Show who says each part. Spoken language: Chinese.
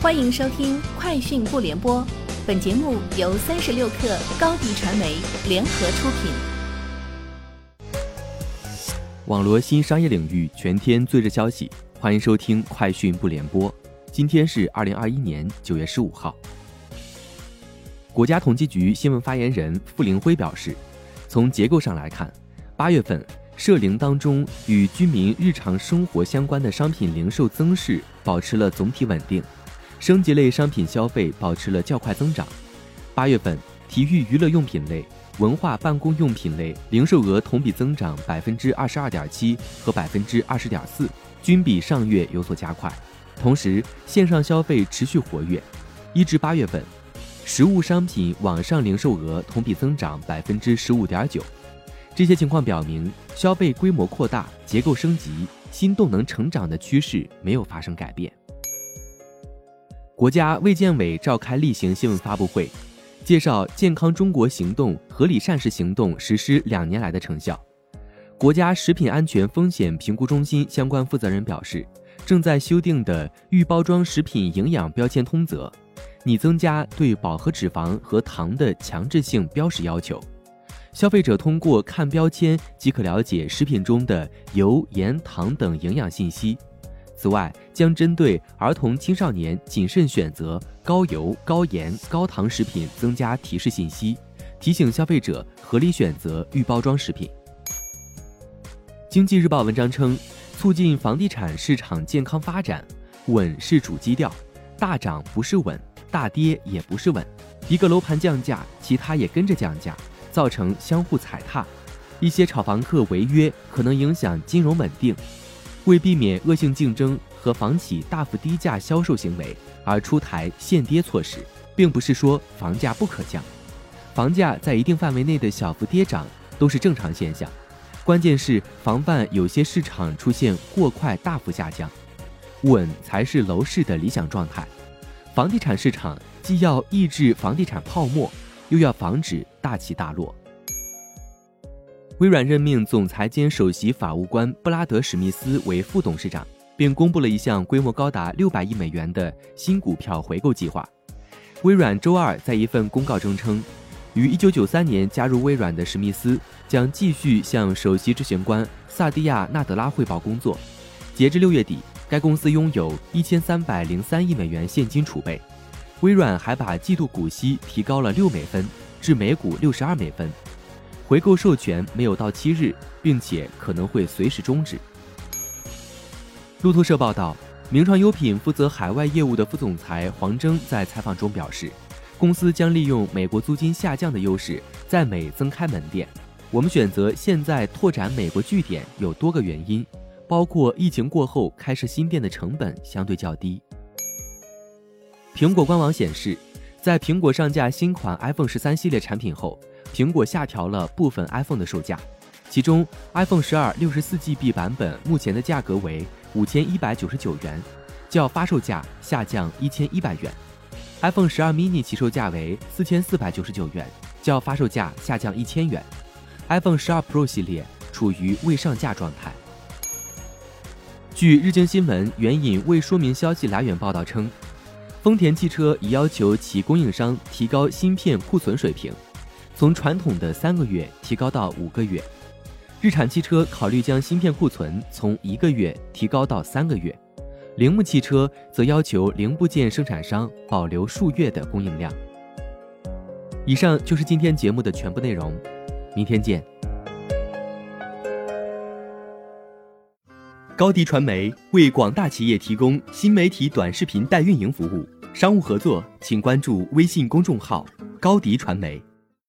Speaker 1: 欢迎收听《快讯不联播》，本节目由三十六克高低传媒联合出品。
Speaker 2: 网络新商业领域全天最热消息，欢迎收听《快讯不联播》。今天是二零二一年九月十五号。国家统计局新闻发言人傅凌辉表示，从结构上来看，八月份社零当中与居民日常生活相关的商品零售增势保持了总体稳定。升级类商品消费保持了较快增长。八月份，体育娱乐用品类、文化办公用品类零售额同比增长百分之二十二点七和百分之二十点四，均比上月有所加快。同时，线上消费持续活跃。一至八月份，实物商品网上零售额同比增长百分之十五点九。这些情况表明，消费规模扩大、结构升级、新动能成长的趋势没有发生改变。国家卫健委召开例行新闻发布会，介绍“健康中国行动”合理膳食行动实施两年来的成效。国家食品安全风险评估中心相关负责人表示，正在修订的预包装食品营养标签通则，拟增加对饱和脂肪和糖的强制性标识要求，消费者通过看标签即可了解食品中的油、盐、糖等营养信息。此外，将针对儿童青少年谨慎选择高油、高盐、高糖食品增加提示信息，提醒消费者合理选择预包装食品。经济日报文章称，促进房地产市场健康发展，稳是主基调，大涨不是稳，大跌也不是稳。一个楼盘降价，其他也跟着降价，造成相互踩踏，一些炒房客违约，可能影响金融稳定。为避免恶性竞争和房企大幅低价销售行为而出台限跌措施，并不是说房价不可降，房价在一定范围内的小幅跌涨都是正常现象，关键是防范有些市场出现过快大幅下降，稳才是楼市的理想状态。房地产市场既要抑制房地产泡沫，又要防止大起大落。微软任命总裁兼首席法务官布拉德·史密斯为副董事长，并公布了一项规模高达六百亿美元的新股票回购计划。微软周二在一份公告中称，于1993年加入微软的史密斯将继续向首席执行官萨蒂亚·纳德拉汇报工作。截至六月底，该公司拥有一千三百零三亿美元现金储备。微软还把季度股息提高了六美分，至每股六十二美分。回购授权没有到期日，并且可能会随时终止。路透社报道，名创优品负责海外业务的副总裁黄峥在采访中表示，公司将利用美国租金下降的优势，在美增开门店。我们选择现在拓展美国据点有多个原因，包括疫情过后开设新店的成本相对较低。苹果官网显示，在苹果上架新款 iPhone 十三系列产品后。苹果下调了部分 iPhone 的售价，其中 iPhone 十二六十四 GB 版本目前的价格为五千一百九十九元，较发售价下降一千一百元；iPhone 十二 mini 起售价为四千四百九十九元，较发售价下降一千元；iPhone 十二 Pro 系列处于未上架状态。据日经新闻援引未说明消息来源报道称，丰田汽车已要求其供应商提高芯片库存水平。从传统的三个月提高到五个月，日产汽车考虑将芯片库存从一个月提高到三个月，铃木汽车则要求零部件生产商保留数月的供应量。以上就是今天节目的全部内容，明天见。高迪传媒为广大企业提供新媒体短视频代运营服务，商务合作请关注微信公众号高迪传媒。